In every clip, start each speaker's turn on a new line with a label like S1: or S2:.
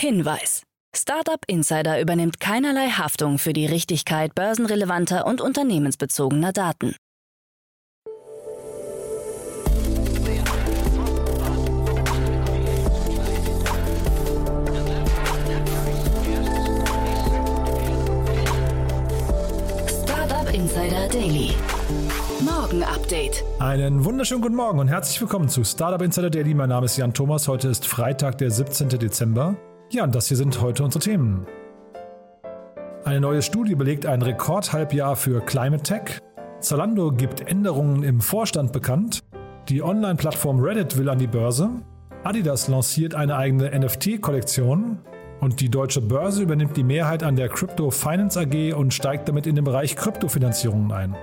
S1: Hinweis. Startup Insider übernimmt keinerlei Haftung für die Richtigkeit börsenrelevanter und unternehmensbezogener Daten. Startup Insider Daily. Morgen Update.
S2: Einen wunderschönen guten Morgen und herzlich willkommen zu Startup Insider Daily. Mein Name ist Jan Thomas. Heute ist Freitag, der 17. Dezember. Ja, und das hier sind heute unsere Themen. Eine neue Studie belegt ein Rekordhalbjahr für Climate Tech. Zalando gibt Änderungen im Vorstand bekannt. Die Online-Plattform Reddit will an die Börse. Adidas lanciert eine eigene NFT-Kollektion. Und die deutsche Börse übernimmt die Mehrheit an der Crypto Finance AG und steigt damit in den Bereich Kryptofinanzierungen ein.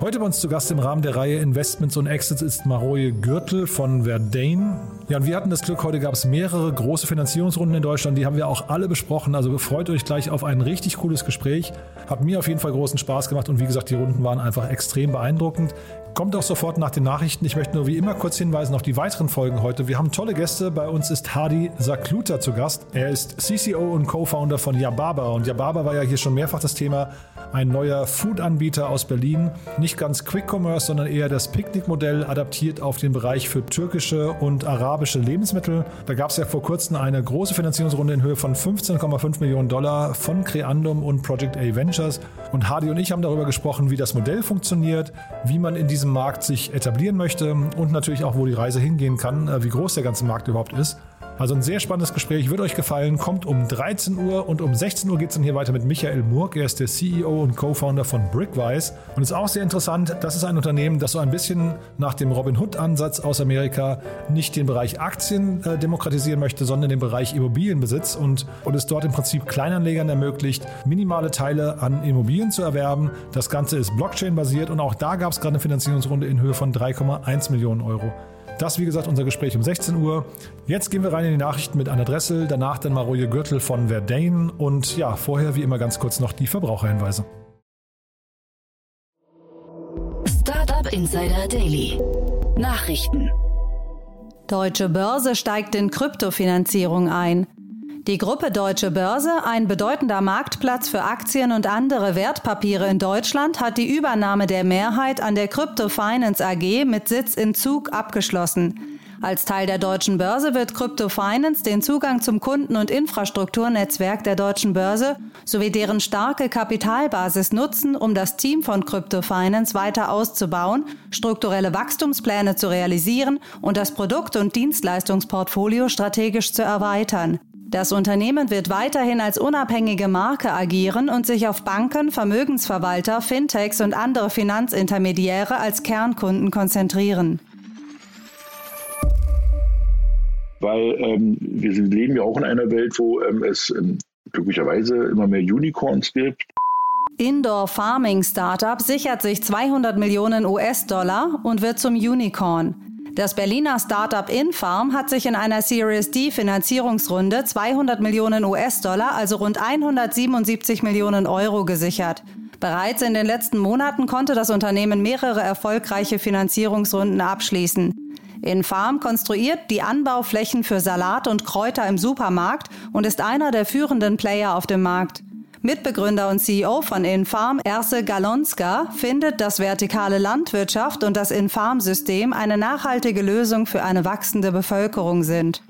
S2: Heute bei uns zu Gast im Rahmen der Reihe Investments und Exits ist Maroje Gürtel von Verdane. Ja, und wir hatten das Glück, heute gab es mehrere große Finanzierungsrunden in Deutschland, die haben wir auch alle besprochen. Also freut euch gleich auf ein richtig cooles Gespräch. Hat mir auf jeden Fall großen Spaß gemacht und wie gesagt, die Runden waren einfach extrem beeindruckend. Kommt auch sofort nach den Nachrichten. Ich möchte nur wie immer kurz hinweisen auf die weiteren Folgen heute. Wir haben tolle Gäste. Bei uns ist Hadi Sakluta zu Gast. Er ist CCO und Co-Founder von Yababa. Und Yababa war ja hier schon mehrfach das Thema. Ein neuer Food-Anbieter aus Berlin. Nicht ganz Quick Commerce, sondern eher das Picknick-Modell adaptiert auf den Bereich für türkische und arabische Lebensmittel. Da gab es ja vor kurzem eine große Finanzierungsrunde in Höhe von 15,5 Millionen Dollar von Creandum und Project A Ventures. Und Hadi und ich haben darüber gesprochen, wie das Modell funktioniert, wie man in diesem Markt sich etablieren möchte und natürlich auch, wo die Reise hingehen kann, äh, wie groß der ganze Markt überhaupt ist. Also ein sehr spannendes Gespräch, wird euch gefallen, kommt um 13 Uhr und um 16 Uhr geht es dann hier weiter mit Michael Murk. Er ist der CEO und Co-Founder von Brickwise und ist auch sehr interessant. Das ist ein Unternehmen, das so ein bisschen nach dem Robin Hood-Ansatz aus Amerika nicht den Bereich Aktien äh, demokratisieren möchte, sondern den Bereich Immobilienbesitz und, und es dort im Prinzip Kleinanlegern ermöglicht, minimale Teile an Immobilien zu erwerben. Das Ganze ist Blockchain-basiert und auch da gab es gerade eine Finanzierungsrunde in Höhe von 3,1 Millionen Euro. Das, wie gesagt, unser Gespräch um 16 Uhr. Jetzt gehen wir rein in die Nachrichten mit Anna Dressel, danach dann Maroje Gürtel von Verdane und ja, vorher wie immer ganz kurz noch die Verbraucherhinweise.
S1: Startup Insider Daily. Nachrichten.
S3: Deutsche Börse steigt in Kryptofinanzierung ein. Die Gruppe Deutsche Börse, ein bedeutender Marktplatz für Aktien und andere Wertpapiere in Deutschland, hat die Übernahme der Mehrheit an der Crypto Finance AG mit Sitz in Zug abgeschlossen. Als Teil der deutschen Börse wird Crypto Finance den Zugang zum Kunden- und Infrastrukturnetzwerk der deutschen Börse sowie deren starke Kapitalbasis nutzen, um das Team von Crypto Finance weiter auszubauen, strukturelle Wachstumspläne zu realisieren und das Produkt- und Dienstleistungsportfolio strategisch zu erweitern. Das Unternehmen wird weiterhin als unabhängige Marke agieren und sich auf Banken, Vermögensverwalter, Fintechs und andere Finanzintermediäre als Kernkunden konzentrieren.
S4: Weil ähm, wir leben ja auch in einer Welt, wo ähm, es ähm, glücklicherweise immer mehr Unicorns gibt.
S3: Indoor Farming Startup sichert sich 200 Millionen US-Dollar und wird zum Unicorn. Das Berliner Startup Infarm hat sich in einer Series D Finanzierungsrunde 200 Millionen US-Dollar, also rund 177 Millionen Euro gesichert. Bereits in den letzten Monaten konnte das Unternehmen mehrere erfolgreiche Finanzierungsrunden abschließen. Infarm konstruiert die Anbauflächen für Salat und Kräuter im Supermarkt und ist einer der führenden Player auf dem Markt. Mitbegründer und CEO von Infarm, Erse Galonska, findet, dass vertikale Landwirtschaft und das Infarm-System eine nachhaltige Lösung für eine wachsende Bevölkerung sind.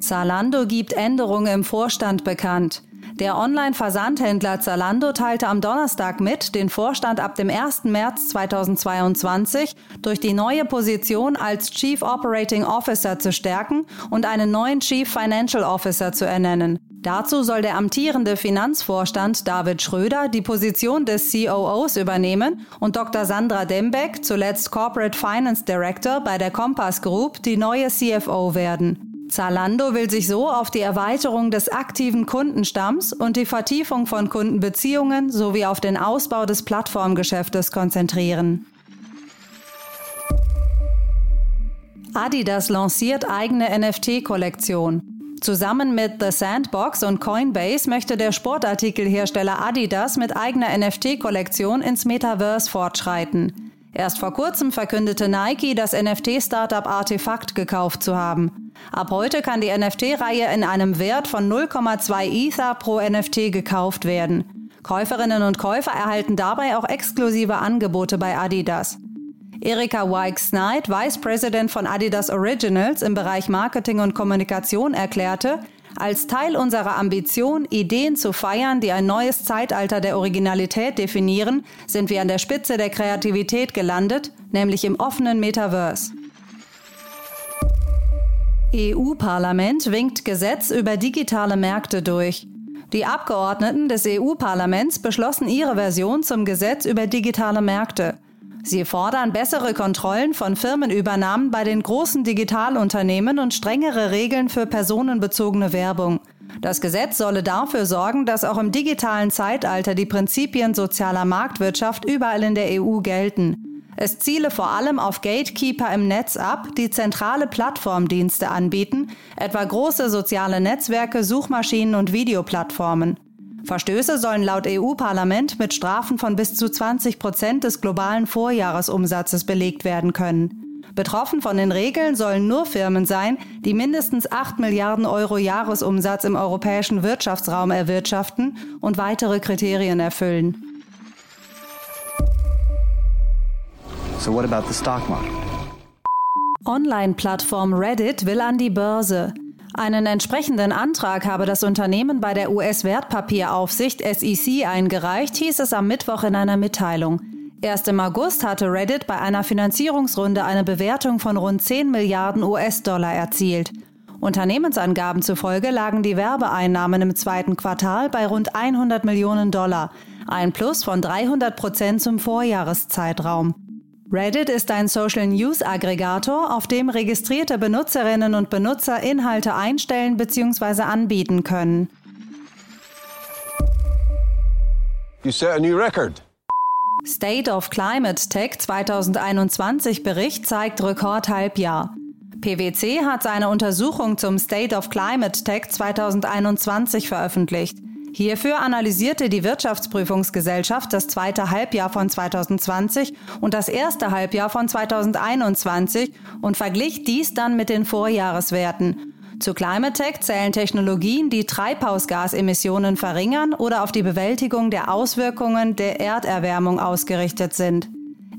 S3: Zalando gibt Änderungen im Vorstand bekannt. Der Online-Versandhändler Zalando teilte am Donnerstag mit, den Vorstand ab dem 1. März 2022 durch die neue Position als Chief Operating Officer zu stärken und einen neuen Chief Financial Officer zu ernennen. Dazu soll der amtierende Finanzvorstand David Schröder die Position des COOs übernehmen und Dr. Sandra Dembeck, zuletzt Corporate Finance Director bei der Compass Group, die neue CFO werden. Zalando will sich so auf die Erweiterung des aktiven Kundenstamms und die Vertiefung von Kundenbeziehungen sowie auf den Ausbau des Plattformgeschäftes konzentrieren. Adidas lanciert eigene NFT-Kollektion. Zusammen mit The Sandbox und Coinbase möchte der Sportartikelhersteller Adidas mit eigener NFT-Kollektion ins Metaverse fortschreiten. Erst vor kurzem verkündete Nike, das NFT-Startup Artefakt gekauft zu haben. Ab heute kann die NFT-Reihe in einem Wert von 0,2 Ether pro NFT gekauft werden. Käuferinnen und Käufer erhalten dabei auch exklusive Angebote bei Adidas. Erika Weick-Snight, Vice President von Adidas Originals im Bereich Marketing und Kommunikation, erklärte, als Teil unserer Ambition, Ideen zu feiern, die ein neues Zeitalter der Originalität definieren, sind wir an der Spitze der Kreativität gelandet, nämlich im offenen Metaverse. EU-Parlament winkt Gesetz über digitale Märkte durch. Die Abgeordneten des EU-Parlaments beschlossen ihre Version zum Gesetz über digitale Märkte. Sie fordern bessere Kontrollen von Firmenübernahmen bei den großen Digitalunternehmen und strengere Regeln für personenbezogene Werbung. Das Gesetz solle dafür sorgen, dass auch im digitalen Zeitalter die Prinzipien sozialer Marktwirtschaft überall in der EU gelten. Es ziele vor allem auf Gatekeeper im Netz ab, die zentrale Plattformdienste anbieten, etwa große soziale Netzwerke, Suchmaschinen und Videoplattformen. Verstöße sollen laut EU-Parlament mit Strafen von bis zu 20 Prozent des globalen Vorjahresumsatzes belegt werden können. Betroffen von den Regeln sollen nur Firmen sein, die mindestens 8 Milliarden Euro Jahresumsatz im europäischen Wirtschaftsraum erwirtschaften und weitere Kriterien erfüllen.
S5: So?
S3: Online-Plattform Reddit will an die Börse. Einen entsprechenden Antrag habe das Unternehmen bei der US-Wertpapieraufsicht SEC eingereicht, hieß es am Mittwoch in einer Mitteilung. Erst im August hatte Reddit bei einer Finanzierungsrunde eine Bewertung von rund 10 Milliarden US-Dollar erzielt. Unternehmensangaben zufolge lagen die Werbeeinnahmen im zweiten Quartal bei rund 100 Millionen Dollar, ein Plus von 300 Prozent zum Vorjahreszeitraum. Reddit ist ein Social News Aggregator, auf dem registrierte Benutzerinnen und Benutzer Inhalte einstellen bzw. anbieten können.
S6: You set a new record.
S3: State of Climate Tech 2021 Bericht zeigt Rekordhalbjahr. PwC hat seine Untersuchung zum State of Climate Tech 2021 veröffentlicht. Hierfür analysierte die Wirtschaftsprüfungsgesellschaft das zweite Halbjahr von 2020 und das erste Halbjahr von 2021 und verglich dies dann mit den Vorjahreswerten. Zu Climatech zählen Technologien, die Treibhausgasemissionen verringern oder auf die Bewältigung der Auswirkungen der Erderwärmung ausgerichtet sind.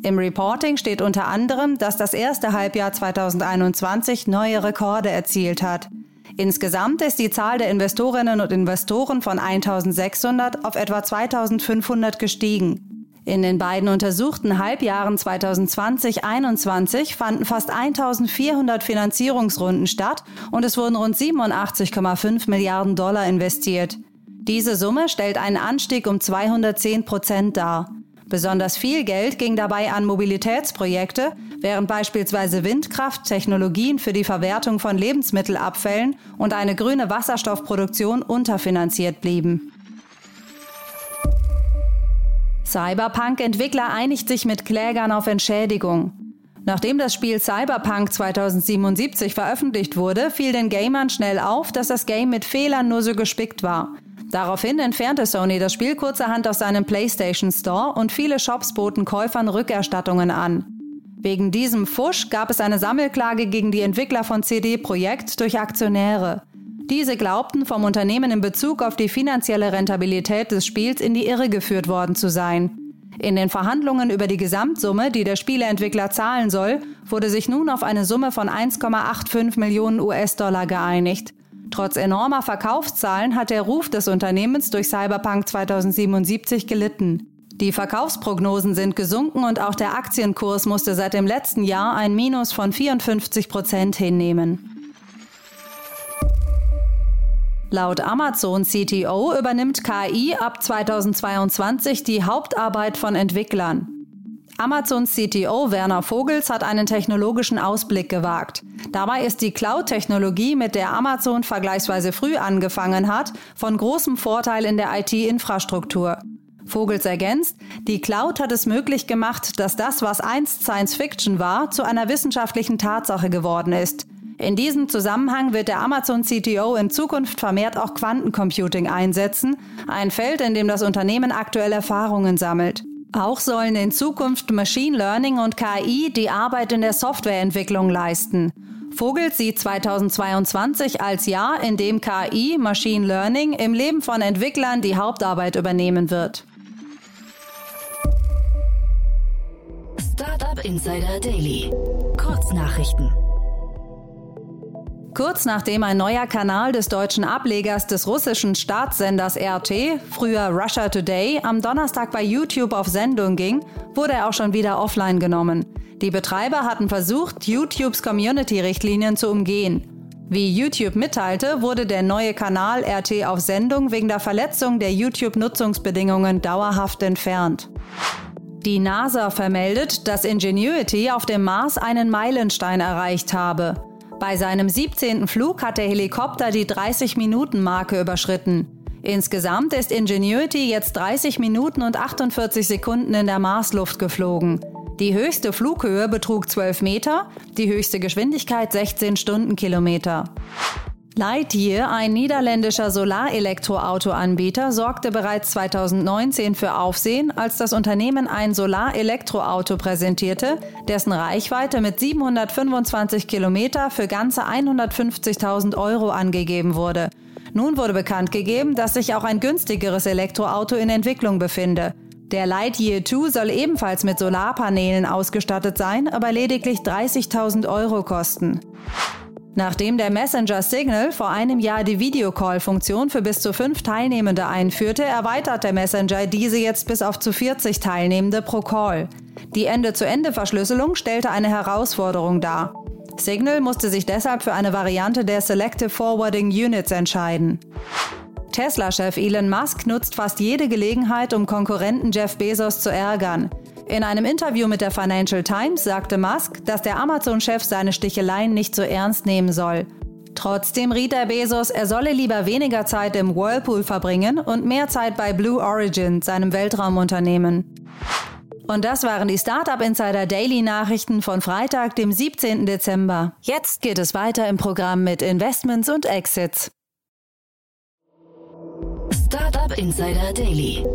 S3: Im Reporting steht unter anderem, dass das erste Halbjahr 2021 neue Rekorde erzielt hat. Insgesamt ist die Zahl der Investorinnen und Investoren von 1600 auf etwa 2500 gestiegen. In den beiden untersuchten Halbjahren 2020-21 fanden fast 1400 Finanzierungsrunden statt und es wurden rund 87,5 Milliarden Dollar investiert. Diese Summe stellt einen Anstieg um 210 Prozent dar. Besonders viel Geld ging dabei an Mobilitätsprojekte, während beispielsweise Windkraft, Technologien für die Verwertung von Lebensmittelabfällen und eine grüne Wasserstoffproduktion unterfinanziert blieben. Cyberpunk-Entwickler einigt sich mit Klägern auf Entschädigung. Nachdem das Spiel Cyberpunk 2077 veröffentlicht wurde, fiel den Gamern schnell auf, dass das Game mit Fehlern nur so gespickt war. Daraufhin entfernte Sony das Spiel kurzerhand aus seinem PlayStation Store und viele Shops boten Käufern Rückerstattungen an. Wegen diesem Fusch gab es eine Sammelklage gegen die Entwickler von CD Projekt durch Aktionäre. Diese glaubten, vom Unternehmen in Bezug auf die finanzielle Rentabilität des Spiels in die Irre geführt worden zu sein. In den Verhandlungen über die Gesamtsumme, die der Spieleentwickler zahlen soll, wurde sich nun auf eine Summe von 1,85 Millionen US-Dollar geeinigt. Trotz enormer Verkaufszahlen hat der Ruf des Unternehmens durch Cyberpunk 2077 gelitten. Die Verkaufsprognosen sind gesunken und auch der Aktienkurs musste seit dem letzten Jahr ein Minus von 54 Prozent hinnehmen. Laut Amazon CTO übernimmt KI ab 2022 die Hauptarbeit von Entwicklern. Amazons CTO Werner Vogels hat einen technologischen Ausblick gewagt. Dabei ist die Cloud-Technologie, mit der Amazon vergleichsweise früh angefangen hat, von großem Vorteil in der IT-Infrastruktur. Vogels ergänzt, die Cloud hat es möglich gemacht, dass das, was einst Science Fiction war, zu einer wissenschaftlichen Tatsache geworden ist. In diesem Zusammenhang wird der Amazon CTO in Zukunft vermehrt auch Quantencomputing einsetzen, ein Feld, in dem das Unternehmen aktuell Erfahrungen sammelt. Auch sollen in Zukunft Machine Learning und KI die Arbeit in der Softwareentwicklung leisten. Vogel sieht 2022 als Jahr, in dem KI, Machine Learning, im Leben von Entwicklern die Hauptarbeit übernehmen wird.
S1: Startup Insider Daily. Kurznachrichten.
S3: Kurz nachdem ein neuer Kanal des deutschen Ablegers des russischen Staatssenders RT, früher Russia Today, am Donnerstag bei YouTube auf Sendung ging, wurde er auch schon wieder offline genommen. Die Betreiber hatten versucht, YouTubes Community-Richtlinien zu umgehen. Wie YouTube mitteilte, wurde der neue Kanal RT auf Sendung wegen der Verletzung der YouTube-Nutzungsbedingungen dauerhaft entfernt. Die NASA vermeldet, dass Ingenuity auf dem Mars einen Meilenstein erreicht habe. Bei seinem 17. Flug hat der Helikopter die 30-Minuten-Marke überschritten. Insgesamt ist Ingenuity jetzt 30 Minuten und 48 Sekunden in der Marsluft geflogen. Die höchste Flughöhe betrug 12 Meter, die höchste Geschwindigkeit 16 Stundenkilometer. Lightyear, ein niederländischer Solarelektroauto-Anbieter, sorgte bereits 2019 für Aufsehen, als das Unternehmen ein Solarelektroauto präsentierte, dessen Reichweite mit 725 Kilometer für ganze 150.000 Euro angegeben wurde. Nun wurde bekannt gegeben, dass sich auch ein günstigeres Elektroauto in Entwicklung befinde. Der Lightyear 2 soll ebenfalls mit Solarpanelen ausgestattet sein, aber lediglich 30.000 Euro kosten. Nachdem der Messenger Signal vor einem Jahr die Videocall-Funktion für bis zu fünf Teilnehmende einführte, erweitert der Messenger diese jetzt bis auf zu 40 Teilnehmende pro Call. Die Ende-zu-Ende-Verschlüsselung stellte eine Herausforderung dar. Signal musste sich deshalb für eine Variante der Selective Forwarding Units entscheiden. Tesla-Chef Elon Musk nutzt fast jede Gelegenheit, um Konkurrenten Jeff Bezos zu ärgern. In einem Interview mit der Financial Times sagte Musk, dass der Amazon-Chef seine Sticheleien nicht so ernst nehmen soll. Trotzdem riet er Bezos, er solle lieber weniger Zeit im Whirlpool verbringen und mehr Zeit bei Blue Origin, seinem Weltraumunternehmen. Und das waren die Startup Insider Daily Nachrichten von Freitag, dem 17. Dezember. Jetzt geht es weiter im Programm mit Investments und Exits.
S1: Startup Insider Daily.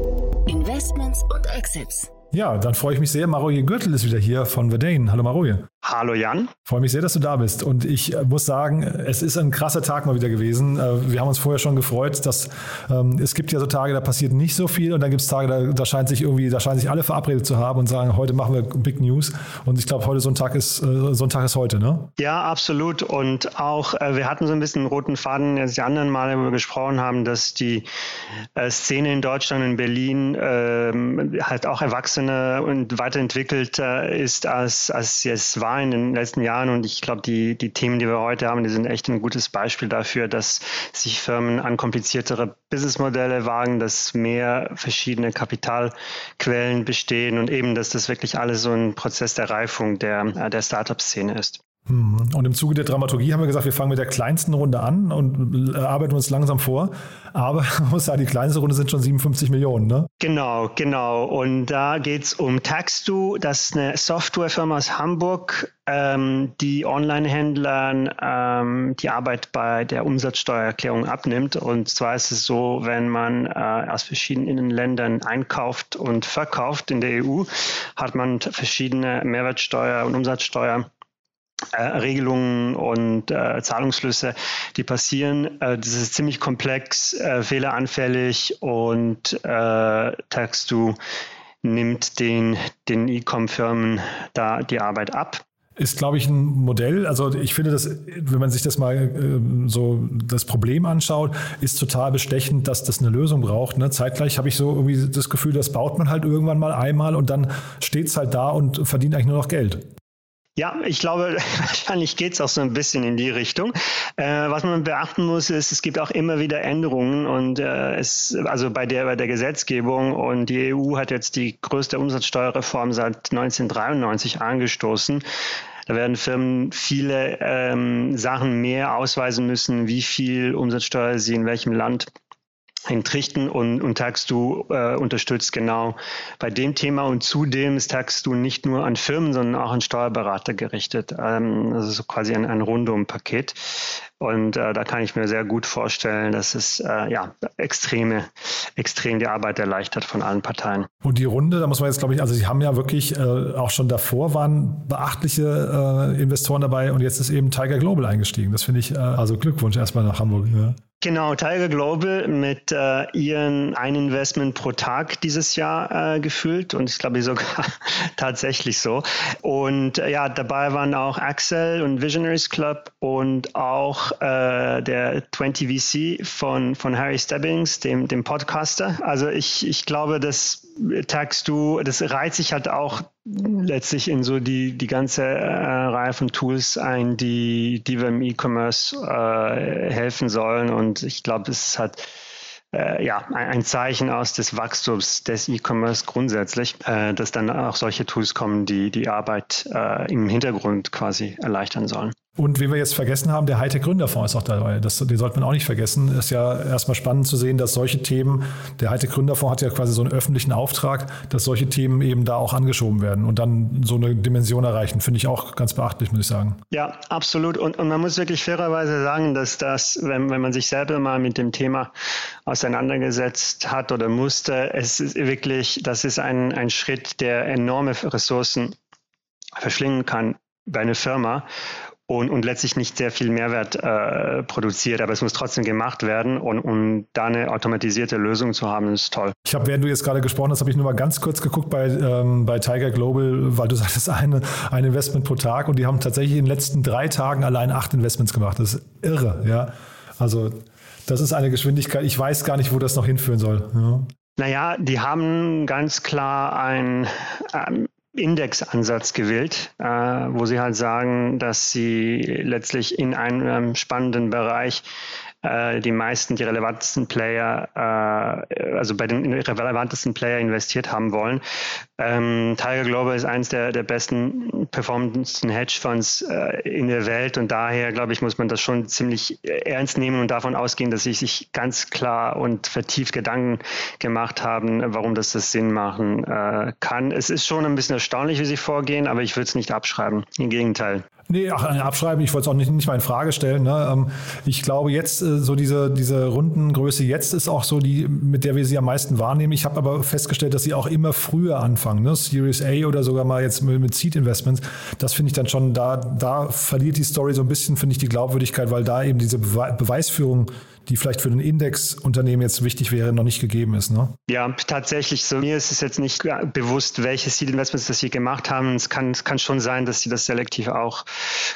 S1: Investments und Exits.
S2: Ja, dann freue ich mich sehr. Maroje Gürtel ist wieder hier von Verdane. Hallo Maroje.
S7: Hallo Jan.
S2: Freue mich sehr, dass du da bist. Und ich äh, muss sagen, es ist ein krasser Tag mal wieder gewesen. Äh, wir haben uns vorher schon gefreut, dass ähm, es gibt ja so Tage, da passiert nicht so viel und dann gibt es Tage, da, da scheint sich irgendwie, da scheinen sich alle verabredet zu haben und sagen, heute machen wir Big News. Und ich glaube, heute so ein Tag ist, äh, so ein Tag ist heute, ne?
S7: Ja, absolut. Und auch, äh, wir hatten so ein bisschen einen roten Faden, als die anderen Male, wo wir gesprochen haben, dass die äh, Szene in Deutschland, in Berlin ähm, halt auch erwachsener und weiterentwickelt ist, als, als es war in den letzten Jahren. Und ich glaube, die, die Themen, die wir heute haben, die sind echt ein gutes Beispiel dafür, dass sich Firmen an kompliziertere Businessmodelle wagen, dass mehr verschiedene Kapitalquellen bestehen und eben, dass das wirklich alles so ein Prozess der Reifung der, der Startup-Szene ist.
S2: Mhm. Und im Zuge der Dramaturgie haben wir gesagt, wir fangen mit der kleinsten Runde an und arbeiten uns langsam vor. Aber man muss sagen, die kleinste Runde sind schon 57 Millionen, ne?
S7: Genau, genau. Und da geht es um Taxdo. Das ist eine Softwarefirma aus Hamburg, ähm, die Online-Händlern ähm, die Arbeit bei der Umsatzsteuererklärung abnimmt. Und zwar ist es so, wenn man äh, aus verschiedenen Ländern einkauft und verkauft in der EU, hat man verschiedene Mehrwertsteuer- und Umsatzsteuer äh, Regelungen und äh, Zahlungsflüsse, die passieren. Äh, das ist ziemlich komplex, äh, fehleranfällig und äh, Taxdu nimmt den, den E-Com-Firmen da die Arbeit ab
S2: ist, glaube ich, ein Modell. Also ich finde das, wenn man sich das mal äh, so das Problem anschaut, ist total bestechend, dass das eine Lösung braucht. Ne? Zeitgleich habe ich so irgendwie das Gefühl, das baut man halt irgendwann mal einmal und dann steht es halt da und verdient eigentlich nur noch Geld.
S7: Ja, ich glaube, wahrscheinlich geht es auch so ein bisschen in die Richtung. Äh, was man beachten muss, ist, es gibt auch immer wieder Änderungen und äh, es, also bei der, bei der Gesetzgebung und die EU hat jetzt die größte Umsatzsteuerreform seit 1993 angestoßen. Da werden Firmen viele ähm, Sachen mehr ausweisen müssen, wie viel Umsatzsteuer sie in welchem Land entrichten und, und Taxdu äh, unterstützt genau bei dem Thema und zudem ist Taxdu nicht nur an Firmen, sondern auch an Steuerberater gerichtet. Ähm, also so quasi ein, ein Rundum-Paket. Und äh, da kann ich mir sehr gut vorstellen, dass es äh, ja extreme, extrem die Arbeit erleichtert von allen Parteien.
S2: Und die Runde, da muss man jetzt, glaube ich, also sie haben ja wirklich äh, auch schon davor waren beachtliche äh, Investoren dabei und jetzt ist eben Tiger Global eingestiegen. Das finde ich, äh, also Glückwunsch erstmal nach Hamburg. Ja.
S7: Genau, Tiger Global mit äh, ihren ein Investment pro Tag dieses Jahr äh, gefüllt und ich glaube sogar tatsächlich so. Und äh, ja, dabei waren auch Axel und Visionaries Club und auch äh, der 20 VC von, von Harry Stebbings, dem, dem Podcaster. Also ich, ich glaube, das tagst du, das reiht sich halt auch letztlich in so die, die ganze äh, Reihe von Tools ein, die, die wir im E-Commerce äh, helfen sollen. Und ich glaube, es hat äh, ja, ein Zeichen aus des Wachstums des E-Commerce grundsätzlich, äh, dass dann auch solche Tools kommen, die die Arbeit äh, im Hintergrund quasi erleichtern sollen.
S2: Und wie wir jetzt vergessen haben, der Hightech-Gründerfonds ist auch dabei. Das, den sollte man auch nicht vergessen. Ist ja erstmal spannend zu sehen, dass solche Themen, der Hightech-Gründerfonds hat ja quasi so einen öffentlichen Auftrag, dass solche Themen eben da auch angeschoben werden und dann so eine Dimension erreichen. Finde ich auch ganz beachtlich, muss ich sagen.
S7: Ja, absolut. Und, und man muss wirklich fairerweise sagen, dass das, wenn, wenn man sich selber mal mit dem Thema auseinandergesetzt hat oder musste, es ist wirklich, das ist ein, ein Schritt, der enorme Ressourcen verschlingen kann bei einer Firma und, und letztlich nicht sehr viel Mehrwert äh, produziert, aber es muss trotzdem gemacht werden und, und da eine automatisierte Lösung zu haben, ist toll.
S2: Ich habe, während du jetzt gerade gesprochen hast, habe ich nur mal ganz kurz geguckt bei, ähm, bei Tiger Global, weil du sagtest, eine, ein Investment pro Tag und die haben tatsächlich in den letzten drei Tagen allein acht Investments gemacht. Das ist irre, ja. Also das ist eine Geschwindigkeit, ich weiß gar nicht, wo das noch hinführen soll. Ja.
S7: Naja, die haben ganz klar ein, ähm, Indexansatz gewählt, äh, wo sie halt sagen, dass sie letztlich in einem spannenden Bereich äh, die meisten, die relevantesten Player, äh, also bei den relevantesten Player investiert haben wollen. Ähm, Tiger Global ist eines der, der besten performendsten Hedgefonds äh, in der Welt und daher, glaube ich, muss man das schon ziemlich ernst nehmen und davon ausgehen, dass sie sich ganz klar und vertieft Gedanken gemacht haben, warum das das Sinn machen äh, kann. Es ist schon ein bisschen erstaunlich, wie sie vorgehen, aber ich würde es nicht abschreiben. Im Gegenteil.
S2: Nee, ach, abschreiben, ich wollte es auch nicht, nicht mal in Frage stellen. Ne? Ähm, ich glaube jetzt, äh, so diese, diese Rundengröße jetzt ist auch so die, mit der wir sie am meisten wahrnehmen. Ich habe aber festgestellt, dass sie auch immer früher anfangen. Ne? Series A oder sogar mal jetzt mit Seed Investments. Das finde ich dann schon, da, da verliert die Story so ein bisschen, finde ich, die Glaubwürdigkeit, weil da eben diese Beweisführung die vielleicht für ein Indexunternehmen jetzt wichtig wäre, noch nicht gegeben ist. Ne?
S7: Ja, tatsächlich. So, mir ist es jetzt nicht bewusst, welche Seed Investments das sie gemacht haben. Es kann, es kann schon sein, dass sie das selektiv auch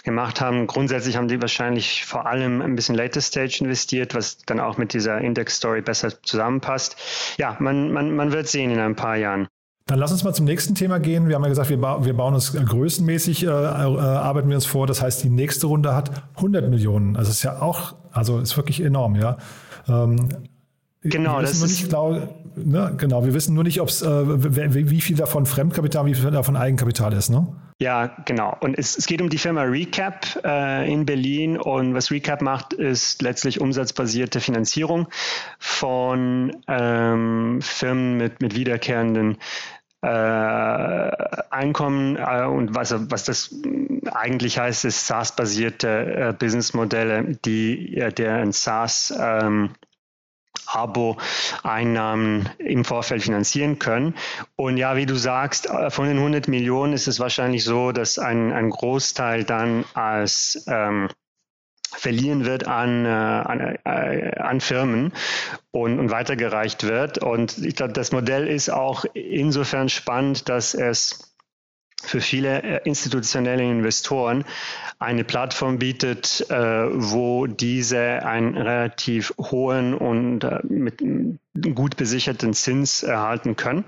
S7: gemacht haben. Grundsätzlich haben die wahrscheinlich vor allem ein bisschen Later Stage investiert, was dann auch mit dieser Index-Story besser zusammenpasst. Ja, man, man, man wird sehen in ein paar Jahren.
S2: Dann lass uns mal zum nächsten Thema gehen. Wir haben ja gesagt, wir, ba wir bauen es größenmäßig, äh, äh, arbeiten wir uns vor. Das heißt, die nächste Runde hat 100 Millionen. Also ist ja auch, also ist wirklich enorm, ja. Ähm,
S7: genau, das ist.
S2: Nicht, glaub, ne, genau, wir wissen nur nicht, ob's, äh, wie viel davon Fremdkapital, wie viel davon Eigenkapital ist, ne?
S7: Ja, genau. Und es, es geht um die Firma Recap äh, in Berlin. Und was Recap macht, ist letztlich umsatzbasierte Finanzierung von ähm, Firmen mit, mit wiederkehrenden Einkommen äh, und was, was das eigentlich heißt, ist SaaS-basierte äh, Businessmodelle, die äh, deren SaaS ähm, Abo-Einnahmen im Vorfeld finanzieren können. Und ja, wie du sagst, äh, von den 100 Millionen ist es wahrscheinlich so, dass ein, ein Großteil dann als ähm, verliehen wird an, äh, an, äh, an Firmen und, und weitergereicht wird. Und ich glaube, das Modell ist auch insofern spannend, dass es für viele äh, institutionelle Investoren eine Plattform bietet, äh, wo diese einen relativ hohen und äh, mit gut besicherten Zins erhalten können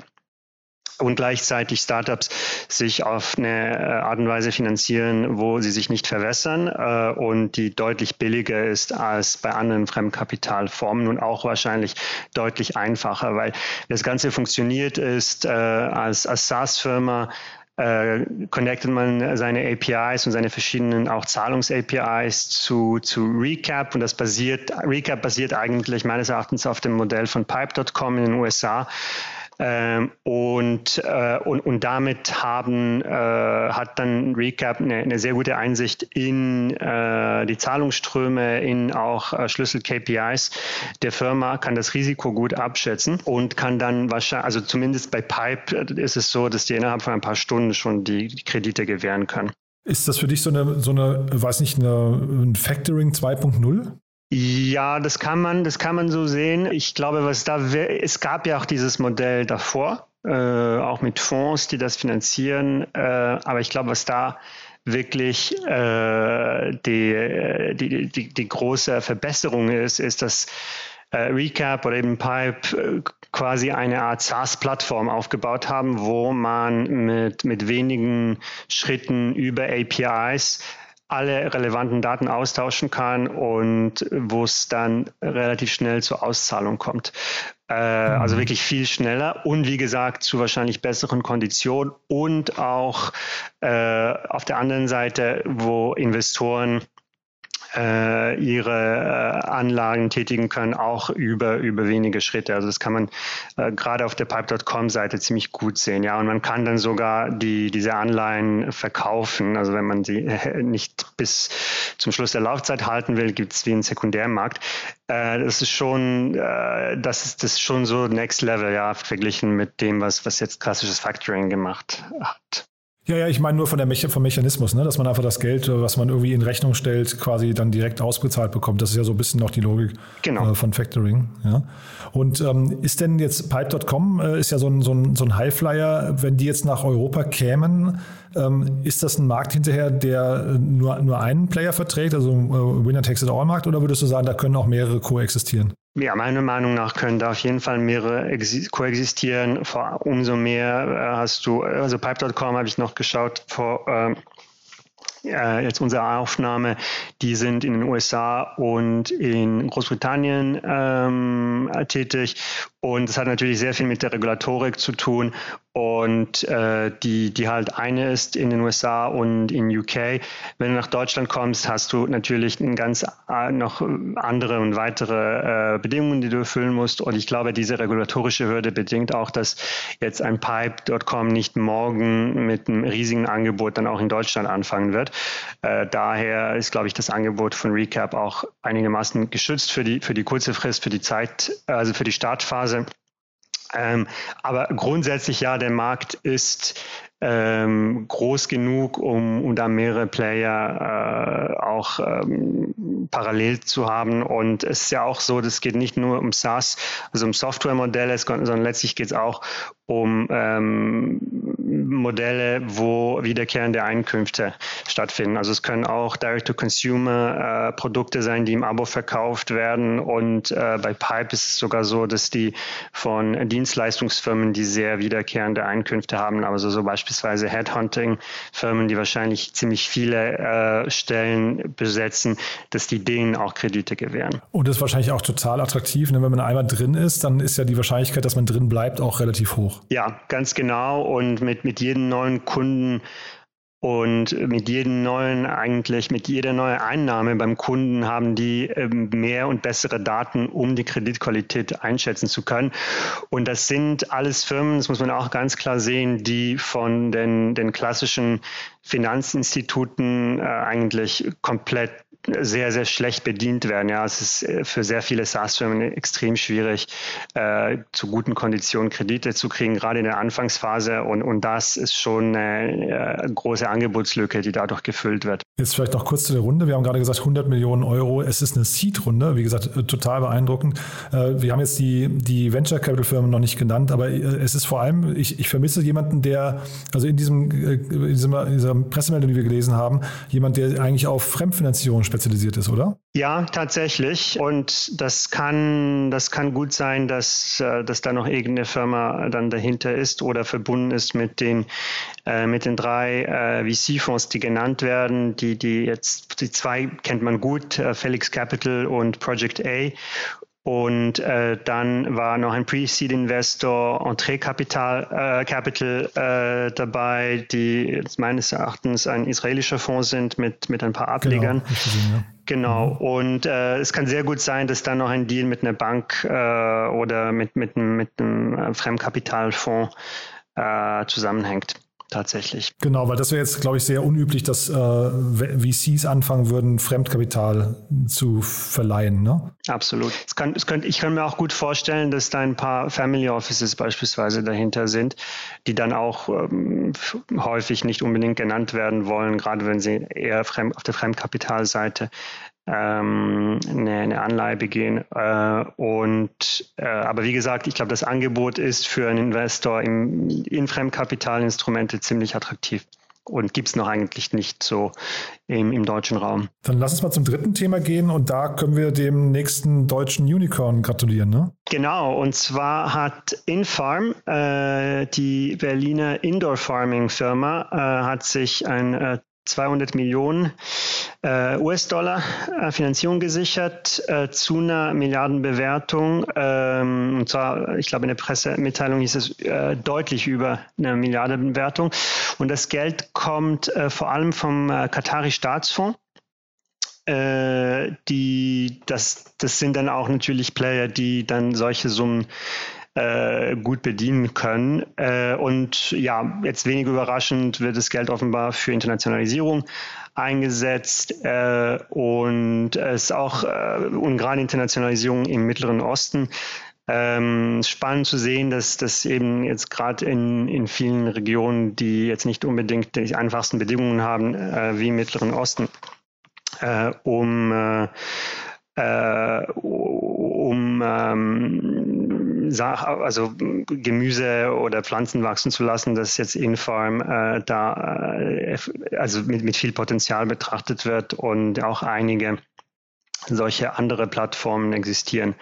S7: und gleichzeitig Startups sich auf eine äh, Art und Weise finanzieren, wo sie sich nicht verwässern äh, und die deutlich billiger ist als bei anderen Fremdkapitalformen und auch wahrscheinlich deutlich einfacher, weil das Ganze funktioniert ist äh, als, als SaaS-Firma äh, connectet man seine APIs und seine verschiedenen auch Zahlungs-APIs zu, zu Recap und das basiert, Recap basiert eigentlich meines Erachtens auf dem Modell von Pipe.com in den USA Ähm, und, äh, und, und damit haben, äh, hat dann Recap eine, eine sehr gute Einsicht in äh, die Zahlungsströme, in auch äh, Schlüssel-KPIs der Firma, kann das Risiko gut abschätzen und kann dann wahrscheinlich, also zumindest bei Pipe ist es so, dass die innerhalb von ein paar Stunden schon die, die Kredite gewähren können.
S2: Ist das für dich so eine, so eine weiß nicht, eine, ein Factoring 2.0?
S7: Ja, das kann man, das kann man so sehen. Ich glaube, was da, es gab ja auch dieses Modell davor, äh, auch mit Fonds, die das finanzieren. Äh, aber ich glaube, was da wirklich äh, die, die, die, die große Verbesserung ist, ist, dass äh, Recap oder eben Pipe äh, quasi eine Art SaaS-Plattform aufgebaut haben, wo man mit, mit wenigen Schritten über APIs alle relevanten Daten austauschen kann und wo es dann relativ schnell zur Auszahlung kommt. Äh, mhm. Also wirklich viel schneller und wie gesagt zu wahrscheinlich besseren Konditionen und auch äh, auf der anderen Seite, wo Investoren äh, ihre äh, Anlagen tätigen können, auch über, über wenige Schritte. Also das kann man äh, gerade auf der Pipe.com-Seite ziemlich gut sehen. Ja, und man kann dann sogar die, diese Anleihen verkaufen. Also wenn man sie äh, nicht bis zum Schluss der Laufzeit halten will, gibt es wie einen Sekundärmarkt. Äh, das ist schon, äh, das ist, das ist schon so Next Level, ja, verglichen mit dem, was, was jetzt klassisches Factoring gemacht hat.
S2: Ja, ja, ich meine nur von der Me vom Mechanismus, ne? dass man einfach das Geld, was man irgendwie in Rechnung stellt, quasi dann direkt ausbezahlt bekommt. Das ist ja so ein bisschen noch die Logik genau. äh, von Factoring. Ja? Und ähm, ist denn jetzt Pipe.com, äh, ist ja so ein, so, ein, so ein Highflyer, wenn die jetzt nach Europa kämen, ist das ein Markt hinterher, der äh, nur, nur einen Player verträgt, also äh, Winner Takes It All Markt, oder würdest du sagen, da können auch mehrere koexistieren?
S7: Ja, meiner Meinung nach können da auf jeden Fall mehrere koexistieren. Vor, umso mehr äh, hast du, also Pipe.com habe ich noch geschaut vor äh, äh, jetzt unsere Aufnahme, die sind in den USA und in Großbritannien ähm, tätig. Und es hat natürlich sehr viel mit der Regulatorik zu tun und äh, die, die halt eine ist in den USA und in UK. Wenn du nach Deutschland kommst, hast du natürlich ganz äh, noch andere und weitere äh, Bedingungen, die du erfüllen musst. Und ich glaube, diese regulatorische Hürde bedingt auch, dass jetzt ein Pipe.com nicht morgen mit einem riesigen Angebot dann auch in Deutschland anfangen wird. Äh, daher ist, glaube ich, das Angebot von Recap auch einigermaßen geschützt für die, für die kurze Frist, für die Zeit, also für die Startphase. Ähm, aber grundsätzlich ja, der Markt ist ähm, groß genug, um, um da mehrere Player äh, auch ähm, parallel zu haben. Und es ist ja auch so, das geht nicht nur um SaaS, also um Softwaremodelle, sondern letztlich geht es auch um ähm, Modelle, wo wiederkehrende Einkünfte stattfinden. Also es können auch Direct-to-Consumer-Produkte äh, sein, die im Abo verkauft werden. Und äh, bei Pipe ist es sogar so, dass die von Dienstleistungsfirmen, die sehr wiederkehrende Einkünfte haben, also so beispielsweise Headhunting-Firmen, die wahrscheinlich ziemlich viele äh, Stellen besetzen, dass die denen auch Kredite gewähren.
S2: Und das ist wahrscheinlich auch total attraktiv. Ne? Wenn man einmal drin ist, dann ist ja die Wahrscheinlichkeit, dass man drin bleibt, auch relativ hoch.
S7: Ja, ganz genau. Und mit, mit jedem neuen Kunden und mit jedem neuen, eigentlich mit jeder neuen Einnahme beim Kunden haben die ähm, mehr und bessere Daten, um die Kreditqualität einschätzen zu können. Und das sind alles Firmen, das muss man auch ganz klar sehen, die von den, den klassischen Finanzinstituten äh, eigentlich komplett sehr, sehr schlecht bedient werden. Ja, es ist äh, für sehr viele SaaS-Firmen extrem schwierig, äh, zu guten Konditionen Kredite zu kriegen, gerade in der Anfangsphase. Und, und das ist schon eine äh, große Angebotslücke, die dadurch gefüllt wird.
S2: Jetzt vielleicht noch kurz zu der Runde. Wir haben gerade gesagt 100 Millionen Euro. Es ist eine Seed-Runde. Wie gesagt, äh, total beeindruckend. Äh, wir haben jetzt die, die Venture Capital Firmen noch nicht genannt, aber es ist vor allem, ich, ich vermisse jemanden, der, also in diesem, in dieser, in dieser Pressemeldung, die wir gelesen haben, jemand, der eigentlich auf Fremdfinanzierung spezialisiert ist, oder?
S7: Ja, tatsächlich. Und das kann, das kann gut sein, dass, äh, dass da noch irgendeine Firma dann dahinter ist oder verbunden ist mit den, äh, mit den drei äh, VC-Fonds, die genannt werden. Die, die jetzt, die zwei kennt man gut, Felix Capital und Project A. Und äh, dann war noch ein Pre-Seed-Investor Entrée Capital, äh, Capital äh, dabei, die meines Erachtens ein israelischer Fonds sind mit, mit ein paar Ablegern. Genau, Genau. Und äh, es kann sehr gut sein, dass dann noch ein Deal mit einer Bank äh, oder mit, mit, mit einem äh, Fremdkapitalfonds äh, zusammenhängt tatsächlich.
S2: Genau, weil das wäre jetzt, glaube ich, sehr unüblich, dass äh, VCs anfangen würden, Fremdkapital zu verleihen. Ne?
S7: Absolut. Es kann, es könnte, ich kann mir auch gut vorstellen, dass da ein paar Family Offices beispielsweise dahinter sind, die dann auch ähm, häufig nicht unbedingt genannt werden wollen, gerade wenn sie eher fremd, auf der Fremdkapitalseite ähm, eine, eine Anleihe begehen. Äh, und äh, aber wie gesagt, ich glaube, das Angebot ist für einen Investor im, in Fremdkapitalinstrumente ziemlich attraktiv und gibt es noch eigentlich nicht so im, im, deutschen Raum.
S2: Dann lass uns mal zum dritten Thema gehen und da können wir dem nächsten deutschen Unicorn gratulieren, ne?
S7: Genau, und zwar hat Infarm, äh, die Berliner Indoor Farming Firma, äh, hat sich ein äh, 200 Millionen äh, US-Dollar äh, Finanzierung gesichert äh, zu einer Milliardenbewertung. Ähm, und zwar, ich glaube, in der Pressemitteilung hieß es äh, deutlich über eine Milliardenbewertung. Und das Geld kommt äh, vor allem vom äh, Katari Staatsfonds. die, das, das sind dann auch natürlich Player, die dann solche Summen äh, gut bedienen können. Äh, und ja, jetzt wenig überraschend wird das Geld offenbar für Internationalisierung eingesetzt äh, und es auch äh, und gerade Internationalisierung im Mittleren Osten. Ähm, spannend zu sehen, dass das eben jetzt gerade in, in vielen Regionen, die jetzt nicht unbedingt die einfachsten Bedingungen haben, äh, wie im Mittleren Osten, um, um ähm, also Gemüse oder Pflanzen wachsen zu lassen, das jetzt in Farm äh, da äh, also mit, mit viel Potenzial betrachtet wird und auch einige solche andere Plattformen existieren,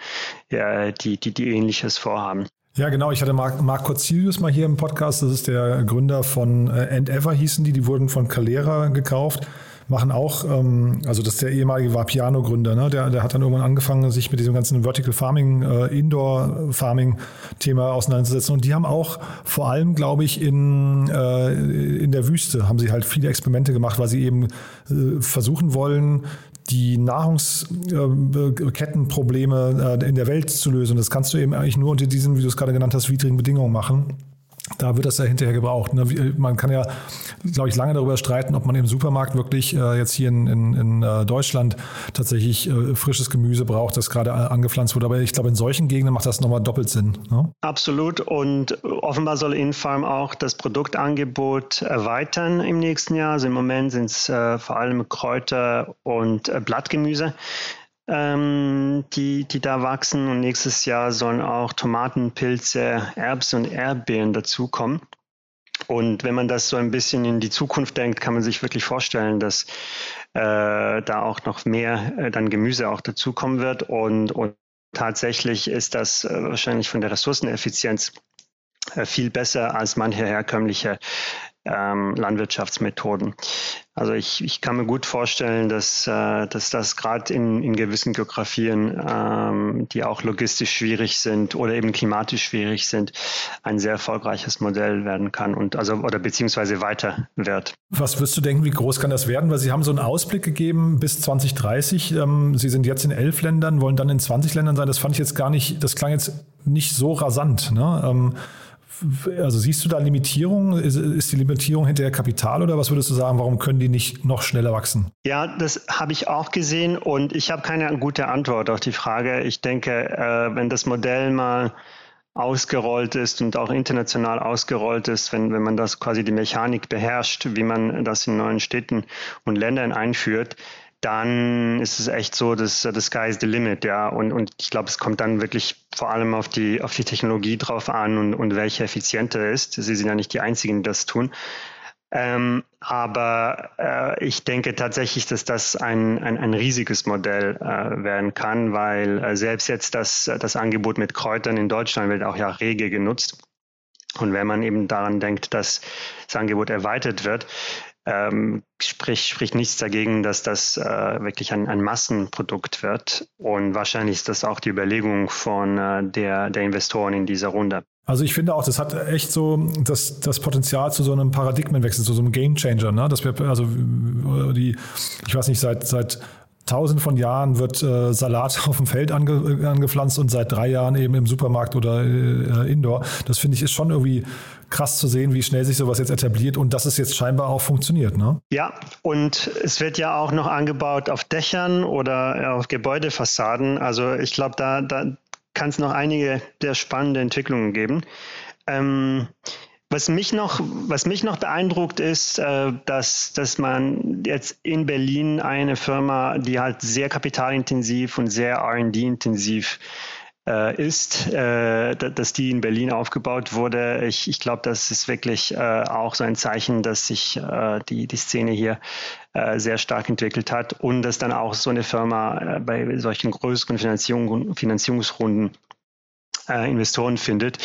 S7: ja, die, die, die ähnliches vorhaben.
S2: Ja, genau. Ich hatte Marc, Marc Corzilius mal hier im Podcast. Das ist der Gründer von äh, Endeavor hießen die. Die wurden von Calera gekauft machen auch, ähm, also das ist der ehemalige Vapiano-Gründer, ne? der, der hat dann irgendwann angefangen, sich mit diesem ganzen Vertical Farming, äh, Indoor Farming-Thema auseinanderzusetzen. Und die haben auch vor allem, glaube ich, in, äh, in der Wüste haben sie halt viele Experimente gemacht, weil sie eben äh, versuchen wollen, die Nahrungskettenprobleme äh, in der Welt zu lösen. Das kannst du eben eigentlich nur unter diesen, wie du es gerade genannt hast, widrigen Bedingungen machen da wird das ja hinterher gebraucht. Ne? Man kann ja, glaube ich, lange darüber streiten, ob man im Supermarkt wirklich äh, jetzt hier in, in, in äh, Deutschland tatsächlich äh, frisches Gemüse braucht, das gerade angepflanzt wurde. Aber ich glaube, in solchen Gegenden macht das nochmal doppelt Sinn. Ne?
S7: Absolut. Und offenbar soll Infarm auch das Produktangebot erweitern im nächsten Jahr. Also im Moment sind es vor allem Kräuter und Blattgemüse ähm, die, die da wachsen. Und nächstes Jahr sollen auch Tomaten, Pilze, Erbsen und Erdbeeren dazukommen. Und wenn man das so ein bisschen in die Zukunft denkt, kann man sich wirklich vorstellen, dass äh, da auch noch mehr äh, dann Gemüse auch dazukommen wird. Und, und tatsächlich ist das äh, wahrscheinlich von der Ressourceneffizienz äh, viel besser als manche herkömmliche ähm, Landwirtschaftsmethoden. Also ich, ich kann mir gut vorstellen, dass, äh, dass das gerade in, in gewissen Geografien, ähm, die auch logistisch schwierig sind oder eben klimatisch schwierig sind, ein sehr erfolgreiches Modell werden kann und also oder beziehungsweise weiter wird.
S2: Was wirst du denken, wie groß kann das werden? Weil Sie haben so einen Ausblick gegeben bis 2030. Ähm, Sie sind jetzt in elf Ländern, wollen dann in 20 Ländern sein. Das fand ich jetzt gar nicht, das klang jetzt nicht so rasant. Ne? Ähm, also siehst du da Limitierung? Ist, ist, die Limitierung hinterher Kapital oder was würdest du sagen, warum können die nicht noch schneller wachsen?
S7: Ja, das habe ich auch gesehen und ich habe keine gute Antwort auf die Frage. Ich denke, äh, wenn das Modell mal ausgerollt ist und auch international ausgerollt ist, wenn, wenn man das quasi die Mechanik beherrscht, wie man das in neuen Städten und Ländern einführt, dann ist es echt so, dass the sky is the limit, ja. Und, und ich glaube, es kommt dann wirklich vor allem auf die, auf die Technologie drauf an und, und welche effizienter ist. Sie sind ja nicht die Einzigen, die das tun. Ähm, aber äh, ich denke tatsächlich, dass das ein, ein, ein riesiges Modell äh, werden kann, weil äh, selbst jetzt das, das Angebot mit Kräutern in Deutschland wird auch ja rege genutzt. Und wenn man eben daran denkt, dass das Angebot erweitert wird, ähm, sprich, spricht nichts dagegen, dass das äh, wirklich ein, ein, Massenprodukt wird. Und wahrscheinlich ist das auch die Überlegung von äh, der, der Investoren in dieser Runde.
S2: Also ich finde auch, das hat echt so das, das Potenzial zu so einem Paradigmenwechsel, zu so einem Gamechanger. Ne? Dass wir, also die, ich weiß nicht, seit, seit tausend von Jahren wird äh, Salat auf dem Feld ange, angepflanzt und seit drei Jahren eben im Supermarkt oder äh, Indoor. Das finde ich ist schon irgendwie krass zu sehen, wie schnell sich sowas jetzt etabliert und dass es jetzt scheinbar auch funktioniert. Ne?
S7: Ja, und es wird ja auch noch angebaut auf Dächern oder auf Gebäudefassaden. Also ich glaube, da, da kann es noch einige der spannende Entwicklungen geben. Ähm, was mich noch, was mich noch beeindruckt ist, äh, dass, dass man jetzt in Berlin eine Firma, die halt sehr kapitalintensiv und sehr R&D-intensiv äh, ist, äh, dass die in Berlin aufgebaut wurde. Ich, ich glaube, das ist wirklich äh, auch so ein Zeichen, dass sich äh, die, die Szene hier äh, sehr stark entwickelt hat und dass dann auch so eine Firma bei solchen größeren Finanzierung, Finanzierungsrunden äh, Investoren findet.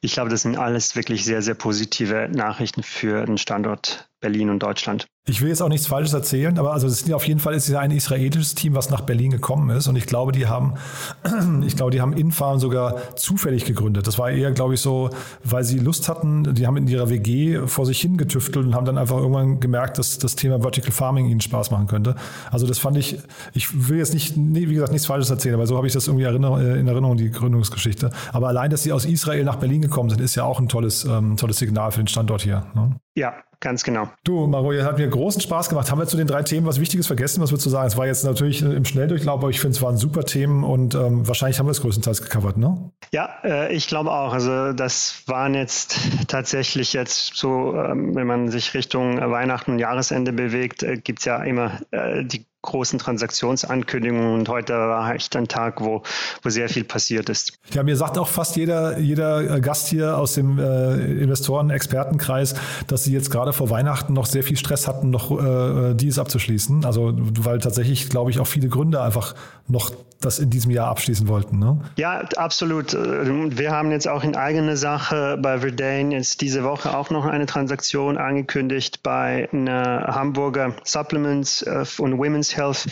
S7: Ich glaube, das sind alles wirklich sehr, sehr positive Nachrichten für den Standort Berlin und Deutschland.
S2: Ich will jetzt auch nichts Falsches erzählen, aber also es ist auf jeden Fall ist ja ein israelisches Team, was nach Berlin gekommen ist und ich glaube, die haben, ich glaube, die haben Infarm sogar zufällig gegründet. Das war eher, glaube ich, so, weil sie Lust hatten. Die haben in ihrer WG vor sich hingetüftelt und haben dann einfach irgendwann gemerkt, dass das Thema Vertical Farming ihnen Spaß machen könnte. Also das fand ich. Ich will jetzt nicht, nee, wie gesagt, nichts Falsches erzählen, aber so habe ich das irgendwie in Erinnerung die Gründungsgeschichte. Aber allein, dass sie aus Israel nach Berlin gekommen sind, ist ja auch ein tolles, ähm, tolles Signal für den Standort hier. Ne?
S7: Ja, ganz genau.
S2: Du, Mario, hat mir großen Spaß gemacht. Haben wir zu den drei Themen was Wichtiges vergessen? Was würdest du sagen? Es war jetzt natürlich im Schnelldurchlauf, aber ich finde, es waren super Themen und ähm, wahrscheinlich haben wir es größtenteils gecovert, ne?
S7: Ja, äh, ich glaube auch. Also das waren jetzt tatsächlich jetzt so, ähm, wenn man sich Richtung Weihnachten und Jahresende bewegt, äh, gibt es ja immer äh, die großen Transaktionsankündigungen und heute war echt ein Tag, wo, wo sehr viel passiert ist.
S2: Ja, mir sagt auch fast jeder, jeder äh, Gast hier aus dem äh, Investoren-Expertenkreis, dass sie jetzt gerade vor Weihnachten noch sehr viel Stress hatten, noch äh, dies abzuschließen. Also weil tatsächlich, glaube ich, auch viele Gründe einfach noch das in diesem Jahr abschließen wollten. Ne?
S7: Ja, absolut. Wir haben jetzt auch in eigener Sache bei Verdane jetzt diese Woche auch noch eine Transaktion angekündigt bei einer Hamburger Supplements äh, und Women's Health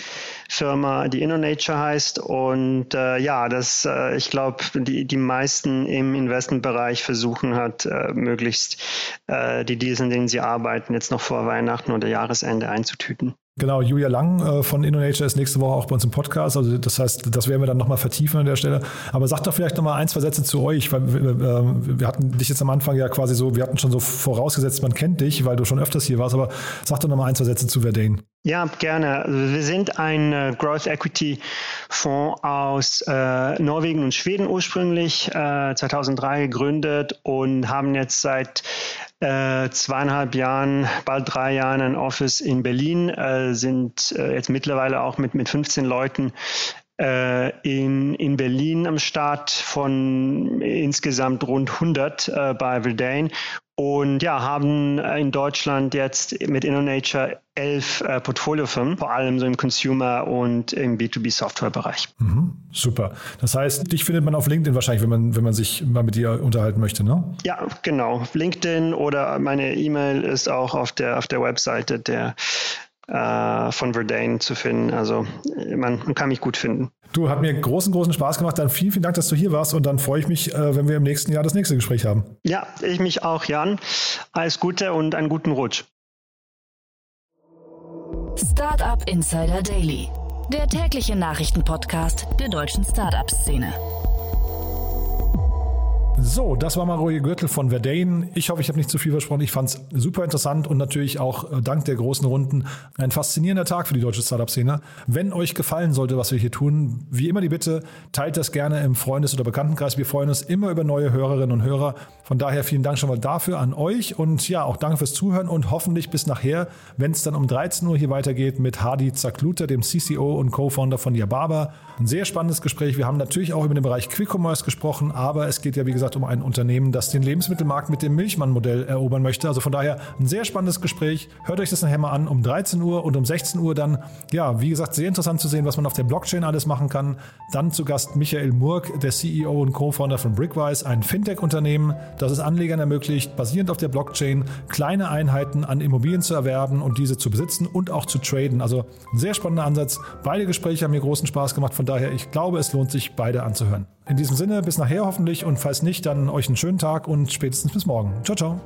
S7: Firma, die InnoNature heißt. Und äh, ja, das, äh, ich glaube, die, die meisten im Investmentbereich versuchen hat, äh, möglichst äh, die Deals, in denen sie arbeiten, jetzt noch vor Weihnachten oder Jahresende einzutüten.
S2: Genau, Julia Lang äh, von InnoNature ist nächste Woche auch bei uns im Podcast. Also das heißt, das werden wir dann nochmal vertiefen an der Stelle. Aber sag doch vielleicht nochmal ein, zwei Sätze zu euch, weil äh, wir hatten dich jetzt am Anfang ja quasi so, wir hatten schon so vorausgesetzt, man kennt dich, weil du schon öfters hier warst, aber sag doch nochmal ein, zwei Sätze zu Verdane.
S7: Ja, gerne. Also wir sind ein äh, Growth Equity Fonds aus äh, Norwegen und Schweden ursprünglich, äh, 2003 gegründet und haben jetzt seit äh, zweieinhalb Jahren, bald drei Jahren ein Office in Berlin, äh, sind äh, jetzt mittlerweile auch mit, mit 15 Leuten äh, in, in Berlin am Start von insgesamt rund 100 äh, bei Verdane und ja, haben in Deutschland jetzt mit InnoNature elf äh, Portfoliofirmen, vor allem so im Consumer- und im B2B-Software-Bereich.
S2: Mhm, super. Das heißt, dich findet man auf LinkedIn wahrscheinlich, wenn man, wenn man sich mal mit dir unterhalten möchte, ne?
S7: Ja, genau. LinkedIn oder meine E-Mail ist auch auf der, auf der Webseite der äh, von Verdane zu finden. Also man, man, kann mich gut finden.
S2: Du, hat mir großen, großen Spaß gemacht. Dann vielen, vielen Dank, dass du hier warst und dann freue ich mich, äh, wenn wir im nächsten Jahr das nächste Gespräch haben.
S7: Ja, ich mich auch, Jan. Alles Gute und einen guten Rutsch.
S1: Startup Insider Daily, der tägliche Nachrichtenpodcast der deutschen Startup-Szene.
S2: So, das war Maroje Gürtel von Verdane. Ich hoffe, ich habe nicht zu viel versprochen. Ich fand es super interessant und natürlich auch äh, dank der großen Runden ein faszinierender Tag für die deutsche Startup-Szene. Wenn euch gefallen sollte, was wir hier tun, wie immer die Bitte, teilt das gerne im Freundes- oder Bekanntenkreis. Wir freuen uns immer über neue Hörerinnen und Hörer. Von daher vielen Dank schon mal dafür an euch und ja, auch danke fürs Zuhören und hoffentlich bis nachher, wenn es dann um 13 Uhr hier weitergeht mit Hadi Zakluter, dem CCO und Co-Founder von Yababa. Ein sehr spannendes Gespräch. Wir haben natürlich auch über den Bereich Quick Commerce gesprochen, aber es geht ja, wie gesagt, gesagt, um ein Unternehmen, das den Lebensmittelmarkt mit dem Milchmann-Modell erobern möchte. Also von daher ein sehr spannendes Gespräch. Hört euch das nachher mal an um 13 Uhr und um 16 Uhr dann. Ja, wie gesagt, sehr interessant zu sehen, was man auf der Blockchain alles machen kann. Dann zu Gast Michael Murk, der CEO und Co-Founder von Brickwise, ein Fintech-Unternehmen, das es Anlegern ermöglicht, basierend auf der Blockchain kleine Einheiten an Immobilien zu erwerben und diese zu besitzen und auch zu traden. Also ein sehr spannender Ansatz. Beide Gespräche haben mir großen Spaß gemacht. Von daher, ich glaube, es lohnt sich, beide anzuhören. In diesem Sinne, bis nachher hoffentlich und falls nicht, dann euch einen schönen Tag und spätestens bis morgen. Ciao, ciao.